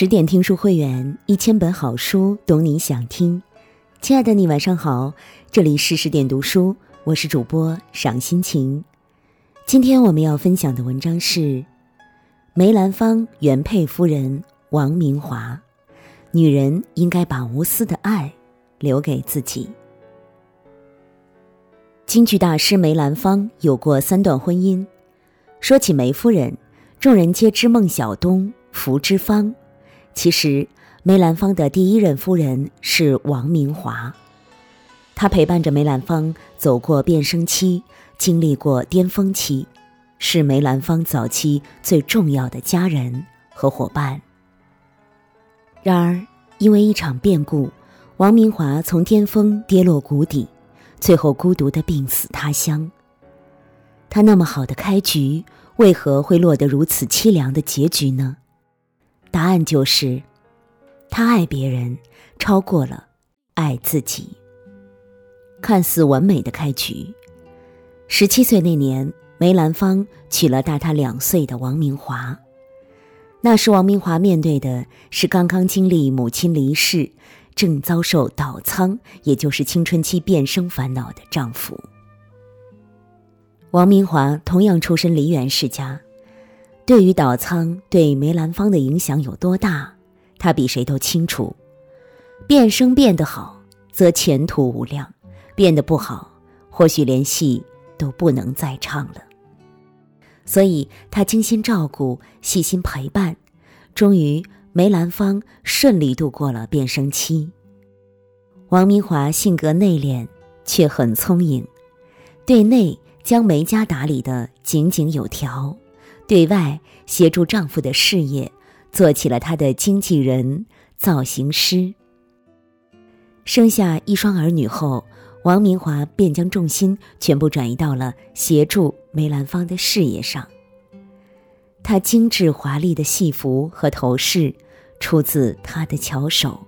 十点听书会员，一千本好书，懂你想听。亲爱的你，晚上好，这里是十点读书，我是主播赏心情。今天我们要分享的文章是梅兰芳原配夫人王明华。女人应该把无私的爱留给自己。京剧大师梅兰芳有过三段婚姻。说起梅夫人，众人皆知孟小冬、福芝芳。其实，梅兰芳的第一任夫人是王明华，她陪伴着梅兰芳走过变声期，经历过巅峰期，是梅兰芳早期最重要的家人和伙伴。然而，因为一场变故，王明华从巅峰跌落谷底，最后孤独的病死他乡。他那么好的开局，为何会落得如此凄凉的结局呢？答案就是，他爱别人超过了爱自己。看似完美的开局，十七岁那年，梅兰芳娶了大他两岁的王明华。那时，王明华面对的是刚刚经历母亲离世，正遭受倒仓，也就是青春期变声烦恼的丈夫。王明华同样出身梨园世家。对于岛仓对梅兰芳的影响有多大，他比谁都清楚。变声变得好，则前途无量；变得不好，或许连戏都不能再唱了。所以他精心照顾，细心陪伴，终于梅兰芳顺利度过了变声期。王明华性格内敛，却很聪颖，对内将梅家打理得井井有条。对外协助丈夫的事业，做起了他的经纪人、造型师。生下一双儿女后，王明华便将重心全部转移到了协助梅兰芳的事业上。她精致华丽的戏服和头饰出自她的巧手，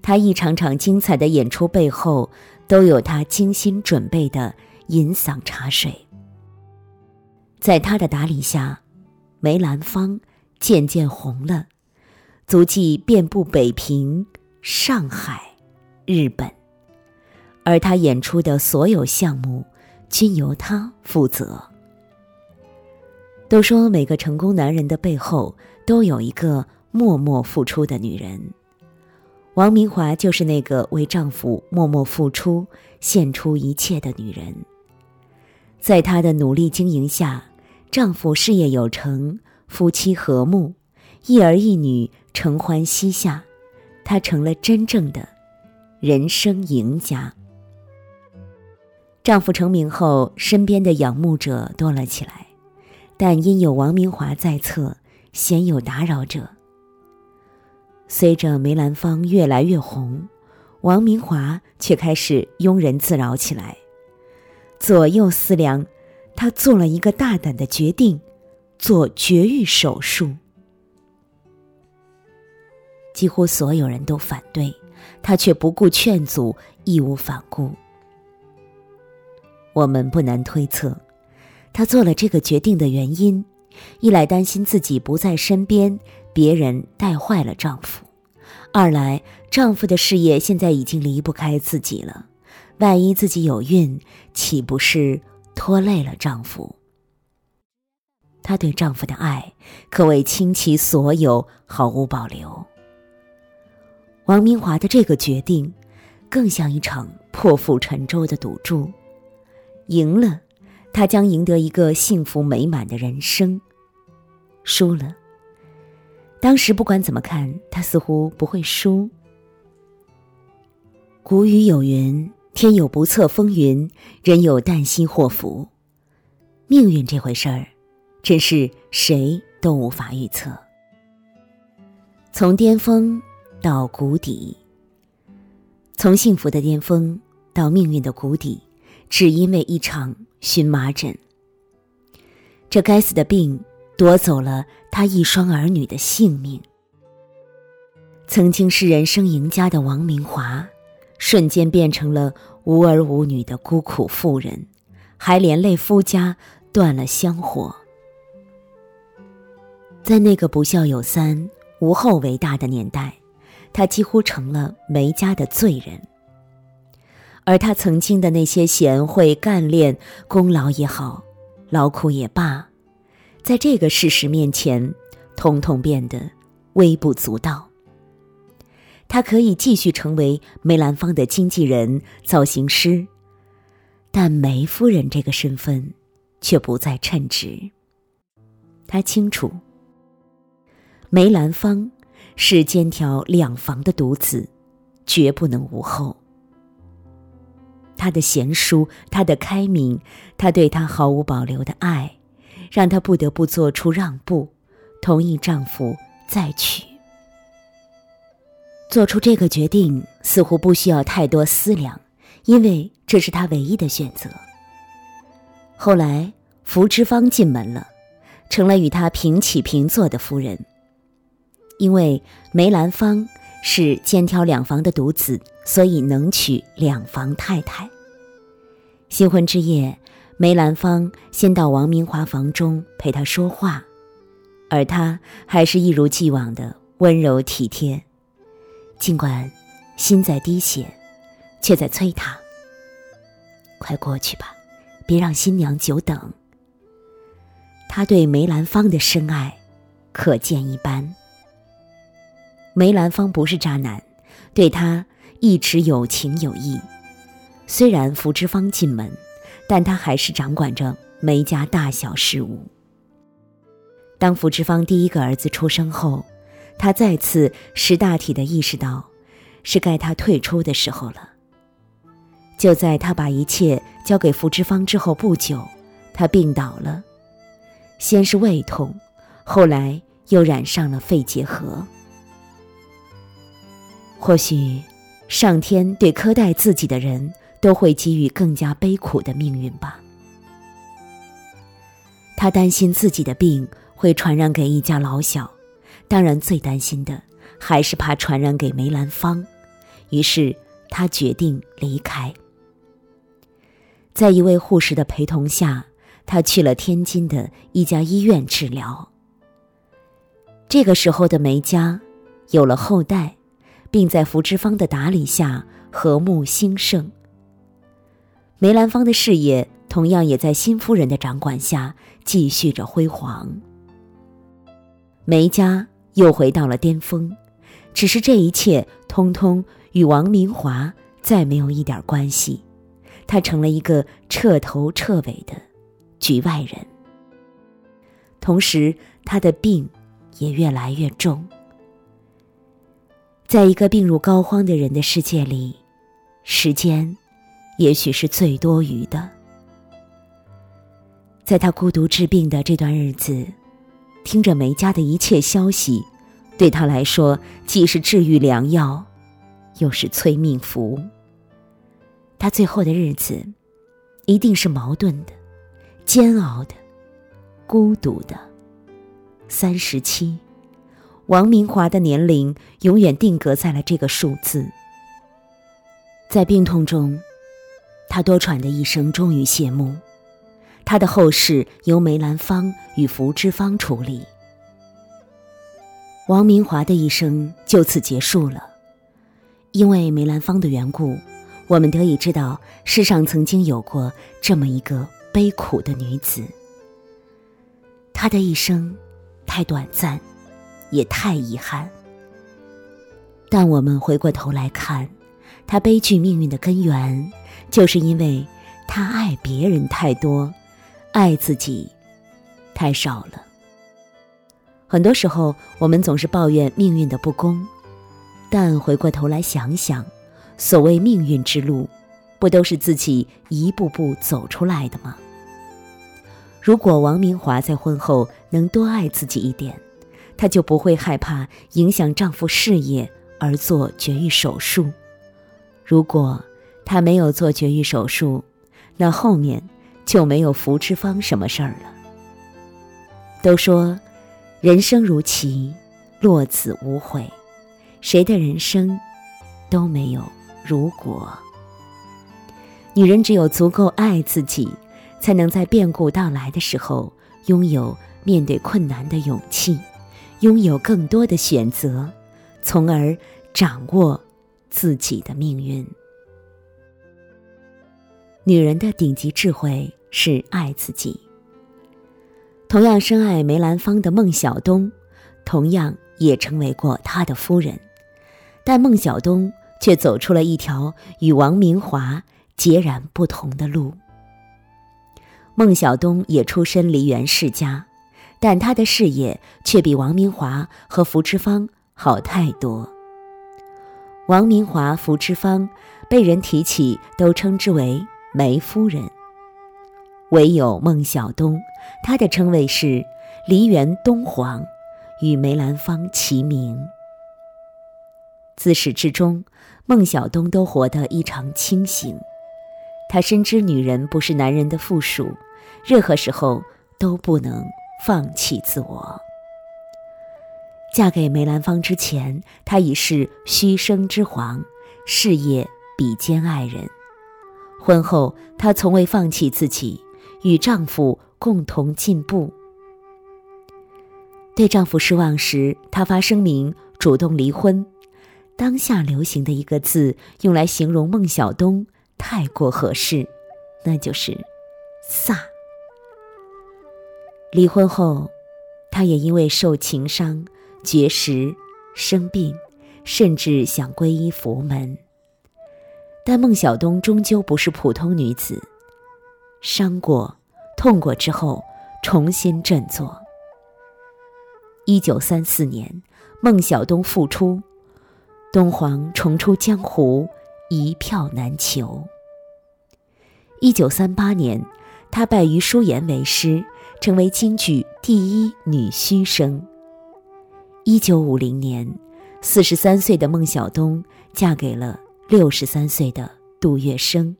她一场场精彩的演出背后都有她精心准备的银嗓茶水。在他的打理下，梅兰芳渐渐红了，足迹遍布北平、上海、日本，而他演出的所有项目均由他负责。都说每个成功男人的背后都有一个默默付出的女人，王明华就是那个为丈夫默默付出、献出一切的女人。在她的努力经营下。丈夫事业有成，夫妻和睦，一儿一女承欢膝下，她成了真正的人生赢家。丈夫成名后，身边的仰慕者多了起来，但因有王明华在侧，鲜有打扰者。随着梅兰芳越来越红，王明华却开始庸人自扰起来，左右思量。他做了一个大胆的决定，做绝育手术。几乎所有人都反对，他却不顾劝阻，义无反顾。我们不难推测，他做了这个决定的原因：一来担心自己不在身边，别人带坏了丈夫；二来丈夫的事业现在已经离不开自己了，万一自己有孕，岂不是？拖累了丈夫，她对丈夫的爱可谓倾其所有，毫无保留。王明华的这个决定，更像一场破釜沉舟的赌注。赢了，他将赢得一个幸福美满的人生；输了，当时不管怎么看，他似乎不会输。古语有云。天有不测风云，人有旦夕祸福。命运这回事儿，真是谁都无法预测。从巅峰到谷底，从幸福的巅峰到命运的谷底，只因为一场荨麻疹。这该死的病夺走了他一双儿女的性命。曾经是人生赢家的王明华。瞬间变成了无儿无女的孤苦妇人，还连累夫家断了香火。在那个不孝有三、无后为大的年代，他几乎成了梅家的罪人。而他曾经的那些贤惠、干练、功劳也好，劳苦也罢，在这个事实面前，统统变得微不足道。他可以继续成为梅兰芳的经纪人、造型师，但梅夫人这个身份却不再称职。他清楚，梅兰芳是肩挑两房的独子，绝不能无后。他的贤淑，他的开明，他对他毫无保留的爱，让他不得不做出让步，同意丈夫再娶。做出这个决定似乎不需要太多思量，因为这是他唯一的选择。后来，福芝芳进门了，成了与他平起平坐的夫人。因为梅兰芳是肩挑两房的独子，所以能娶两房太太。新婚之夜，梅兰芳先到王明华房中陪他说话，而他还是一如既往的温柔体贴。尽管心在滴血，却在催他：“快过去吧，别让新娘久等。”他对梅兰芳的深爱，可见一斑。梅兰芳不是渣男，对他一直有情有义。虽然福芝芳进门，但他还是掌管着梅家大小事务。当福芝芳第一个儿子出生后。他再次识大体的意识到，是该他退出的时候了。就在他把一切交给福芝芳之后不久，他病倒了，先是胃痛，后来又染上了肺结核。或许，上天对苛待自己的人都会给予更加悲苦的命运吧。他担心自己的病会传染给一家老小。当然，最担心的还是怕传染给梅兰芳，于是他决定离开。在一位护士的陪同下，他去了天津的一家医院治疗。这个时候的梅家有了后代，并在福芝芳的打理下和睦兴盛。梅兰芳的事业同样也在新夫人的掌管下继续着辉煌。梅家。又回到了巅峰，只是这一切通通与王明华再没有一点关系，他成了一个彻头彻尾的局外人。同时，他的病也越来越重。在一个病入膏肓的人的世界里，时间也许是最多余的。在他孤独治病的这段日子。听着梅家的一切消息，对他来说既是治愈良药，又是催命符。他最后的日子，一定是矛盾的、煎熬的、孤独的。三十七，王明华的年龄永远定格在了这个数字。在病痛中，他多舛的一生终于谢幕。他的后事由梅兰芳与福芝芳处理。王明华的一生就此结束了。因为梅兰芳的缘故，我们得以知道世上曾经有过这么一个悲苦的女子。她的一生太短暂，也太遗憾。但我们回过头来看，她悲剧命运的根源，就是因为她爱别人太多。爱自己太少了。很多时候，我们总是抱怨命运的不公，但回过头来想想，所谓命运之路，不都是自己一步步走出来的吗？如果王明华在婚后能多爱自己一点，她就不会害怕影响丈夫事业而做绝育手术。如果她没有做绝育手术，那后面……就没有福芝芳什么事儿了。都说，人生如棋，落子无悔，谁的人生都没有如果。女人只有足够爱自己，才能在变故到来的时候拥有面对困难的勇气，拥有更多的选择，从而掌握自己的命运。女人的顶级智慧是爱自己。同样深爱梅兰芳的孟小冬，同样也成为过他的夫人，但孟小冬却走出了一条与王明华截然不同的路。孟小冬也出身梨园世家，但他的事业却比王明华和福芝芳好太多。王明华、福芝芳被人提起，都称之为梅夫人。唯有孟小冬，她的称谓是梨园东皇，与梅兰芳齐名。自始至终，孟小冬都活得异常清醒。她深知女人不是男人的附属。任何时候都不能放弃自我。嫁给梅兰芳之前，她已是虚声之皇，事业比肩爱人。婚后，她从未放弃自己，与丈夫共同进步。对丈夫失望时，她发声明主动离婚。当下流行的一个字，用来形容孟小冬太过合适，那就是“飒”。离婚后，她也因为受情伤、绝食、生病，甚至想皈依佛门。但孟小冬终究不是普通女子，伤过、痛过之后，重新振作。一九三四年，孟小冬复出，东皇重出江湖，一票难求。一九三八年，他拜于淑妍为师。成为京剧第一女须生。一九五零年，四十三岁的孟小冬嫁给了六十三岁的杜月笙，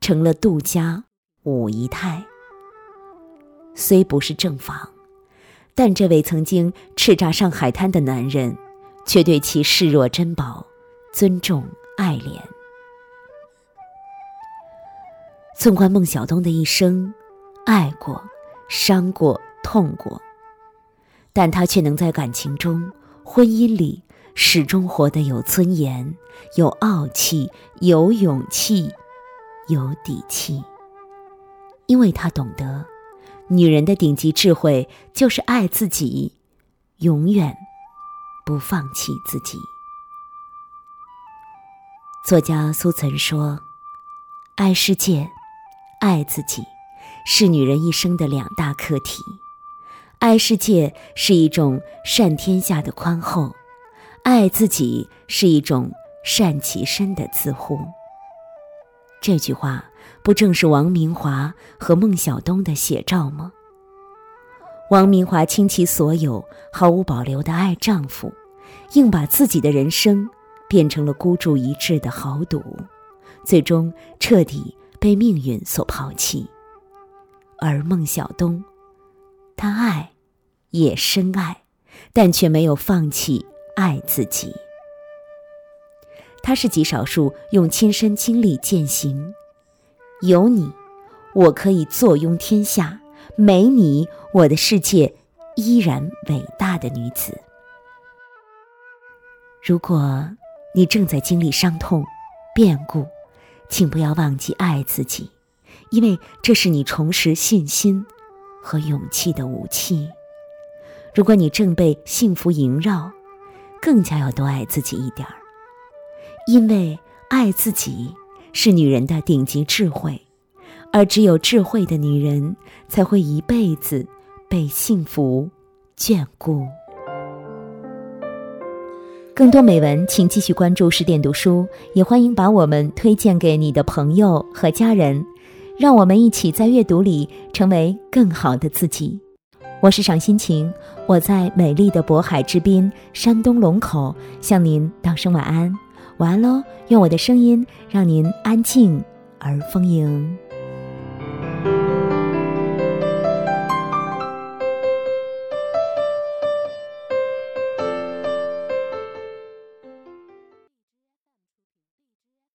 成了杜家五姨太。虽不是正房，但这位曾经叱咤上海滩的男人，却对其视若珍宝，尊重爱怜。纵观孟小冬的一生，爱过。伤过，痛过，但他却能在感情中、婚姻里始终活得有尊严、有傲气、有勇气、有底气。因为他懂得，女人的顶级智慧就是爱自己，永远不放弃自己。作家苏岑说：“爱世界，爱自己。”是女人一生的两大课题，爱世界是一种善天下的宽厚，爱自己是一种善其身的自护。这句话不正是王明华和孟小冬的写照吗？王明华倾其所有，毫无保留的爱丈夫，硬把自己的人生变成了孤注一掷的豪赌，最终彻底被命运所抛弃。而孟小冬，他爱，也深爱，但却没有放弃爱自己。他是极少数用亲身经历践行，有你，我可以坐拥天下；没你，我的世界依然伟大的女子。如果你正在经历伤痛、变故，请不要忘记爱自己。因为这是你重拾信心和勇气的武器。如果你正被幸福萦绕，更加要多爱自己一点儿。因为爱自己是女人的顶级智慧，而只有智慧的女人才会一辈子被幸福眷顾。更多美文，请继续关注十点读书，也欢迎把我们推荐给你的朋友和家人。让我们一起在阅读里成为更好的自己。我是赏心情，我在美丽的渤海之滨山东龙口向您道声晚安，晚安喽！用我的声音让您安静而丰盈。